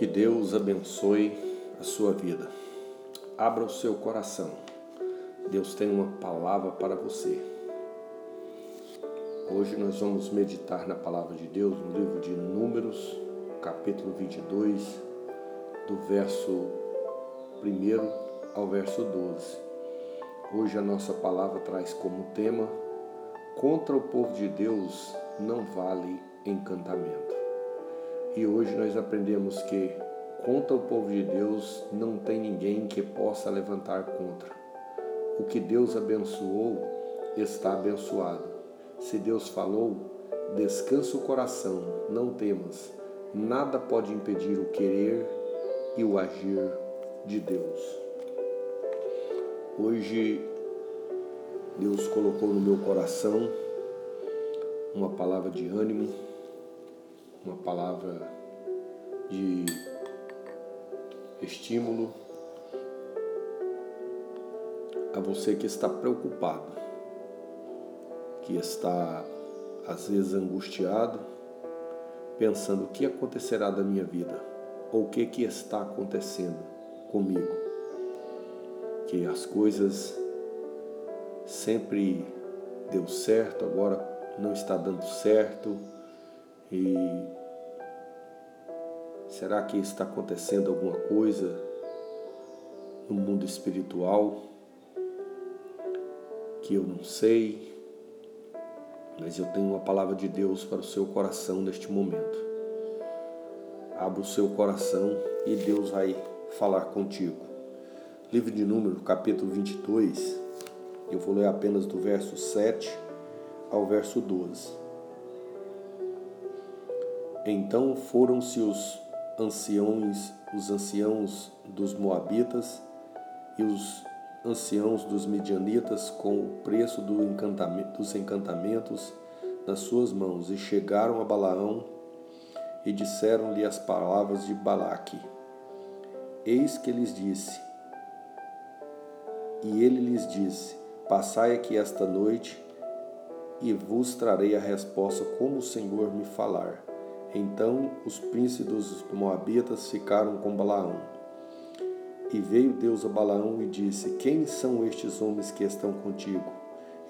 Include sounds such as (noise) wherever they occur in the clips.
Que Deus abençoe a sua vida. Abra o seu coração. Deus tem uma palavra para você. Hoje nós vamos meditar na palavra de Deus no livro de Números, capítulo 22, do verso 1 ao verso 12. Hoje a nossa palavra traz como tema: Contra o povo de Deus não vale encantamento. E hoje nós aprendemos que contra o povo de Deus não tem ninguém que possa levantar contra. O que Deus abençoou está abençoado. Se Deus falou, descansa o coração, não temas. Nada pode impedir o querer e o agir de Deus. Hoje Deus colocou no meu coração uma palavra de ânimo uma palavra de estímulo a você que está preocupado, que está às vezes angustiado, pensando o que acontecerá da minha vida ou o que que está acontecendo comigo. Que as coisas sempre deu certo, agora não está dando certo e será que está acontecendo alguma coisa no mundo espiritual que eu não sei? Mas eu tenho uma palavra de Deus para o seu coração neste momento. Abra o seu coração e Deus vai falar contigo. Livro de Números, capítulo 22, eu vou ler apenas do verso 7 ao verso 12. Então foram-se os anciões, os anciãos dos moabitas e os anciãos dos midianitas com o preço do encantamento, dos encantamentos nas suas mãos e chegaram a Balaão e disseram-lhe as palavras de Balaque. Eis que lhes disse, e ele lhes disse: Passai aqui esta noite e vos trarei a resposta como o Senhor me falar. Então os príncipes dos Moabitas ficaram com Balaão. E veio Deus a Balaão e disse: Quem são estes homens que estão contigo?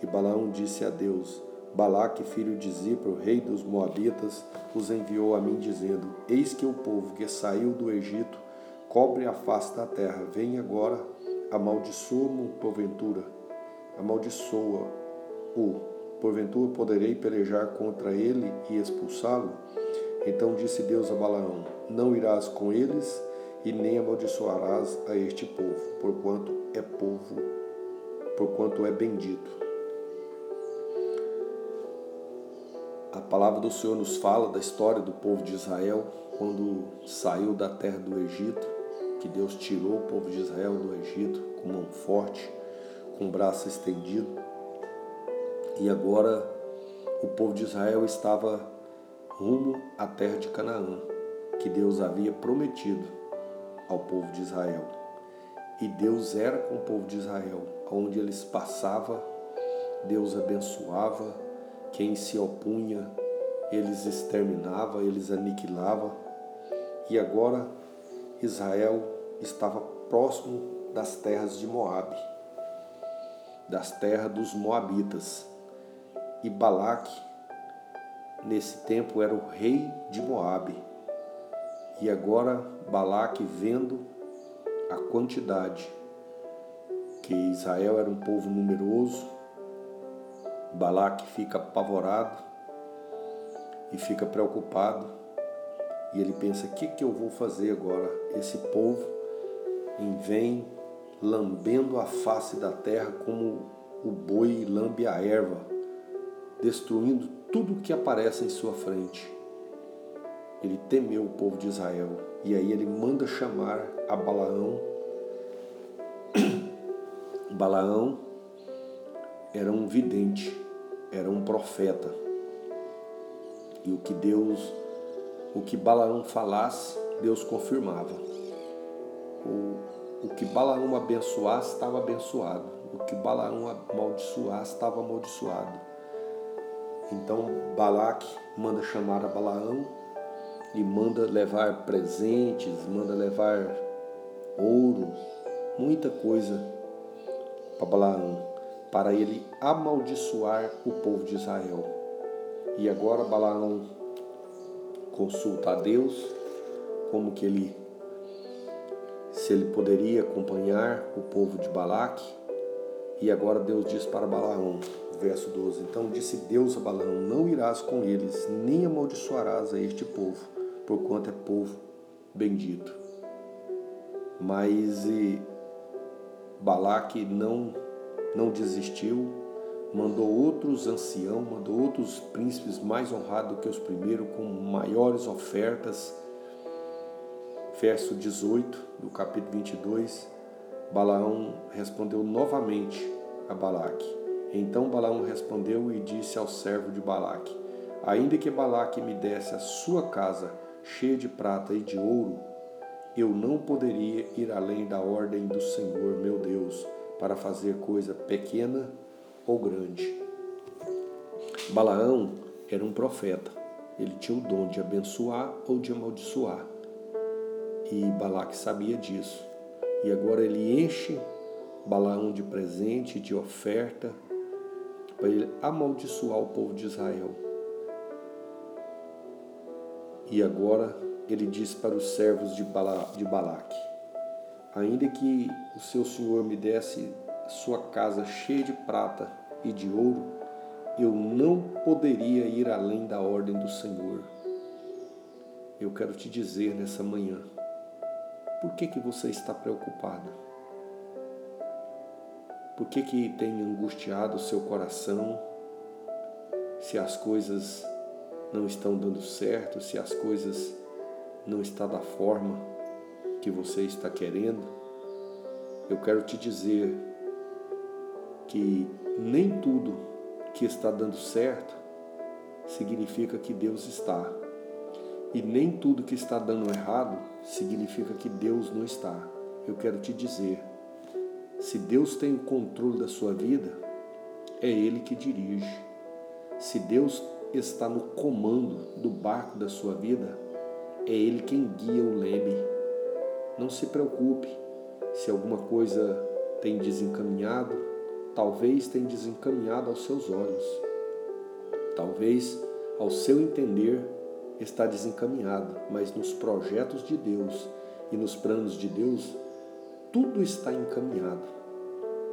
E Balaão disse a Deus: Balaque, filho de Zipro, rei dos Moabitas, os enviou a mim, dizendo: Eis que o povo que saiu do Egito cobre a face da terra. Vem agora, amaldiçoa-mo porventura, amaldiçoa-o. Porventura poderei pelejar contra ele e expulsá-lo? Então disse Deus a Balaão: Não irás com eles e nem amaldiçoarás a este povo, porquanto é povo, porquanto é bendito. A palavra do Senhor nos fala da história do povo de Israel quando saiu da terra do Egito, que Deus tirou o povo de Israel do Egito com mão forte, com braço estendido. E agora o povo de Israel estava rumo à terra de Canaã, que Deus havia prometido ao povo de Israel. E Deus era com o povo de Israel, onde eles passavam, Deus abençoava, quem se opunha, eles exterminava, eles aniquilava. E agora Israel estava próximo das terras de Moabe, das terras dos moabitas. E Balaque nesse tempo era o rei de Moabe. E agora Balaque vendo a quantidade que Israel era um povo numeroso, Balaque fica apavorado e fica preocupado. E ele pensa: o que, que eu vou fazer agora? Esse povo vem lambendo a face da terra como o boi lambe a erva, destruindo tudo que aparece em sua frente. Ele temeu o povo de Israel e aí ele manda chamar a Balaão. (coughs) Balaão era um vidente, era um profeta. E o que Deus, o que Balaão falasse, Deus confirmava. O, o que Balaão abençoasse estava abençoado. O que Balaão amaldiçoasse estava amaldiçoado. Então Balaque manda chamar a Balaão e manda levar presentes, manda levar ouro, muita coisa para Balaão, para ele amaldiçoar o povo de Israel. E agora Balaão consulta a Deus como que ele se ele poderia acompanhar o povo de Balaque. E agora Deus diz para Balaão, verso 12: Então disse Deus a Balaão: Não irás com eles, nem amaldiçoarás a este povo, porquanto é povo bendito. Mas e Balaque não, não desistiu, mandou outros anciãos, mandou outros príncipes mais honrados que os primeiros, com maiores ofertas. Verso 18 do capítulo 22, Balaão respondeu novamente a Balaque. Então Balaão respondeu e disse ao servo de Balaque: Ainda que Balaque me desse a sua casa cheia de prata e de ouro, eu não poderia ir além da ordem do Senhor meu Deus para fazer coisa pequena ou grande. Balaão era um profeta. Ele tinha o dom de abençoar ou de amaldiçoar. E Balaque sabia disso. E agora ele enche Balaão de presente, de oferta, para ele amaldiçoar o povo de Israel. E agora ele diz para os servos de, Bala, de Balaque: Ainda que o seu senhor me desse sua casa cheia de prata e de ouro, eu não poderia ir além da ordem do Senhor. Eu quero te dizer nessa manhã, por que, que você está preocupada? Por que, que tem angustiado o seu coração? Se as coisas não estão dando certo, se as coisas não estão da forma que você está querendo, eu quero te dizer que nem tudo que está dando certo significa que Deus está. E nem tudo que está dando errado significa que Deus não está. Eu quero te dizer, se Deus tem o controle da sua vida, é Ele que dirige. Se Deus está no comando do barco da sua vida, é Ele quem guia o leme. Não se preocupe se alguma coisa tem desencaminhado, talvez tenha desencaminhado aos seus olhos. Talvez, ao seu entender, está desencaminhado, mas nos projetos de Deus e nos planos de Deus, tudo está encaminhado.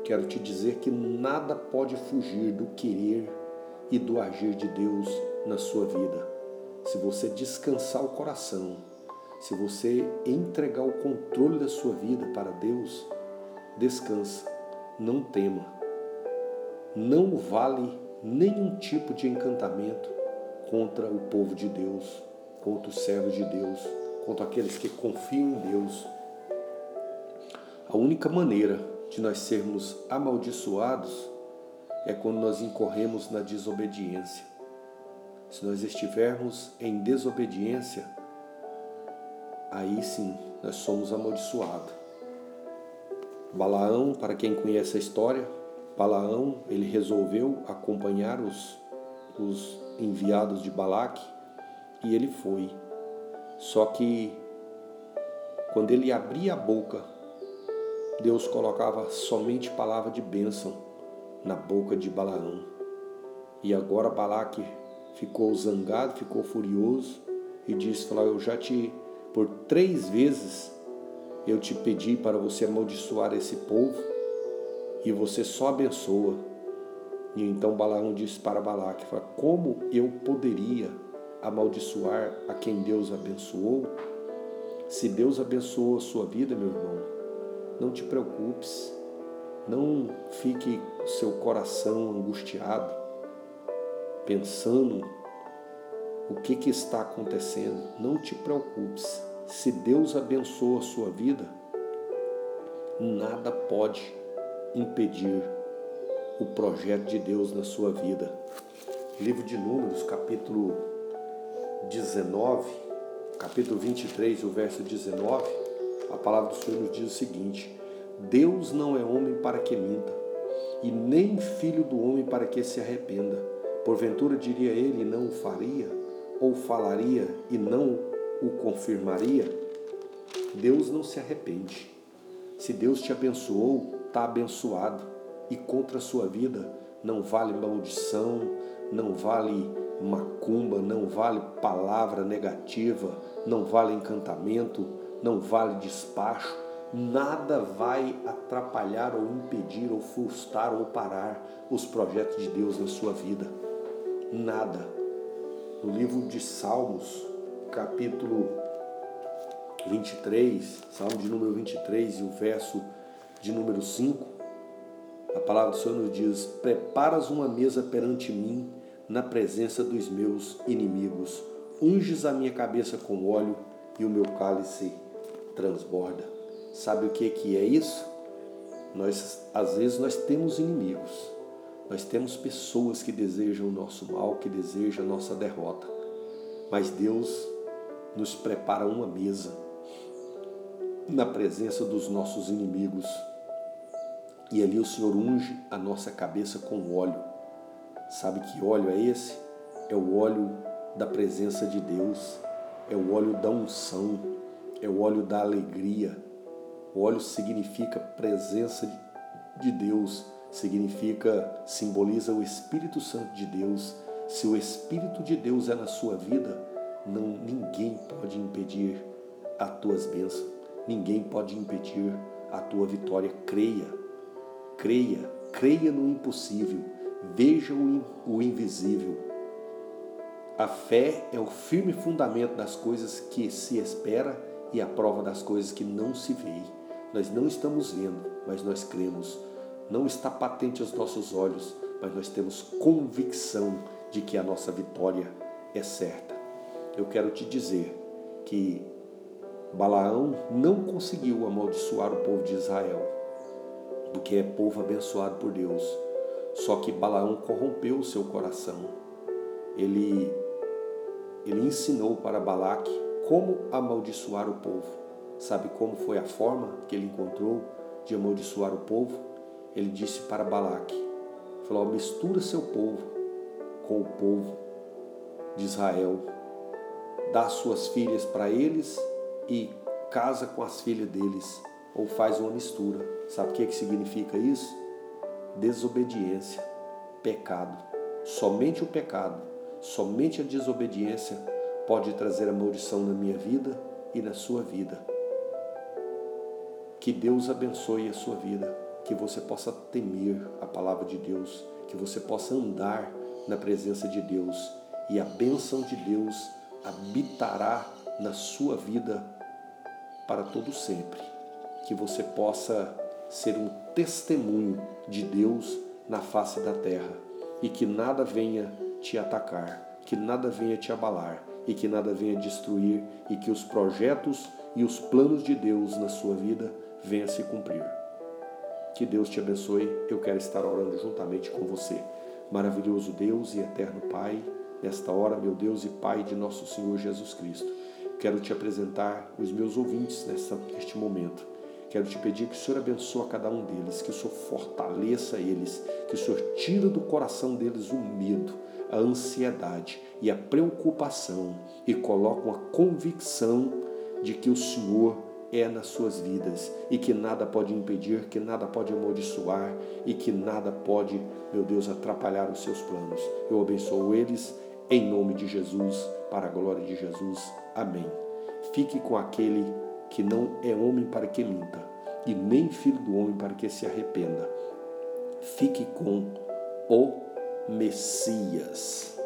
Quero te dizer que nada pode fugir do querer e do agir de Deus na sua vida. Se você descansar o coração, se você entregar o controle da sua vida para Deus, descansa, não tema. Não vale nenhum tipo de encantamento contra o povo de Deus, contra os servos de Deus, contra aqueles que confiam em Deus. A única maneira de nós sermos amaldiçoados é quando nós incorremos na desobediência. Se nós estivermos em desobediência, aí sim nós somos amaldiçoados. Balaão, para quem conhece a história, Balaão ele resolveu acompanhar os, os enviados de Balaque e ele foi. Só que quando ele abria a boca, Deus colocava somente palavra de bênção na boca de Balaão. E agora Balaque ficou zangado, ficou furioso e disse: Eu já te por três vezes eu te pedi para você amaldiçoar esse povo e você só abençoa. E então Balaão disse para Balaque: Como eu poderia amaldiçoar a quem Deus abençoou? Se Deus abençoou a sua vida, meu irmão, não te preocupes, não fique seu coração angustiado, pensando o que, que está acontecendo. Não te preocupes. Se Deus abençoa a sua vida, nada pode impedir o projeto de Deus na sua vida. Livro de Números, capítulo 19, capítulo 23, o verso 19, a palavra do Senhor nos diz o seguinte: Deus não é homem para que minta, e nem filho do homem para que se arrependa. Porventura diria ele, não o faria, ou falaria e não o confirmaria, Deus não se arrepende. Se Deus te abençoou, está abençoado. E contra a sua vida não vale maldição, não vale macumba, não vale palavra negativa, não vale encantamento, não vale despacho. Nada vai atrapalhar ou impedir ou frustrar ou parar os projetos de Deus na sua vida. Nada. No livro de Salmos, capítulo 23, Salmo de número 23 e o verso de número 5, a palavra do Senhor nos diz: Preparas uma mesa perante mim na presença dos meus inimigos, unges a minha cabeça com óleo e o meu cálice transborda. Sabe o que que é isso? Nós às vezes nós temos inimigos. Nós temos pessoas que desejam o nosso mal, que desejam a nossa derrota. Mas Deus nos prepara uma mesa na presença dos nossos inimigos. E ali o Senhor unge a nossa cabeça com óleo. Sabe que óleo é esse? É o óleo da presença de Deus, é o óleo da unção, é o óleo da alegria. O óleo significa presença de Deus, significa, simboliza o Espírito Santo de Deus. Se o Espírito de Deus é na sua vida, não, ninguém pode impedir as tuas bênçãos. Ninguém pode impedir a tua vitória. Creia, creia, creia no impossível. Veja o invisível. A fé é o firme fundamento das coisas que se espera e a prova das coisas que não se vê. Nós não estamos vendo, mas nós cremos. Não está patente aos nossos olhos, mas nós temos convicção de que a nossa vitória é certa. Eu quero te dizer que Balaão não conseguiu amaldiçoar o povo de Israel, porque é povo abençoado por Deus. Só que Balaão corrompeu o seu coração. Ele, ele ensinou para Balaque como amaldiçoar o povo. Sabe como foi a forma que ele encontrou de amaldiçoar o povo? Ele disse para Balaque: falou, mistura seu povo com o povo de Israel, dá suas filhas para eles e casa com as filhas deles, ou faz uma mistura. Sabe o que, que significa isso? Desobediência, pecado. Somente o pecado, somente a desobediência pode trazer a maldição na minha vida e na sua vida. Que Deus abençoe a sua vida, que você possa temer a palavra de Deus, que você possa andar na presença de Deus e a bênção de Deus habitará na sua vida para todo sempre. Que você possa ser um testemunho de Deus na face da terra e que nada venha te atacar, que nada venha te abalar e que nada venha destruir e que os projetos e os planos de Deus na sua vida venham se cumprir. Que Deus te abençoe. Eu quero estar orando juntamente com você. Maravilhoso Deus e eterno Pai, nesta hora, meu Deus e Pai de nosso Senhor Jesus Cristo. Quero te apresentar os meus ouvintes neste momento. Quero te pedir que o Senhor abençoe cada um deles, que o Senhor fortaleça eles, que o Senhor tire do coração deles o medo, a ansiedade e a preocupação e coloque uma convicção de que o Senhor é nas suas vidas e que nada pode impedir, que nada pode amaldiçoar e que nada pode, meu Deus, atrapalhar os seus planos. Eu abençoo eles em nome de Jesus, para a glória de Jesus. Amém. Fique com aquele que não é homem para que minta, e nem filho do homem para que se arrependa. Fique com o Messias.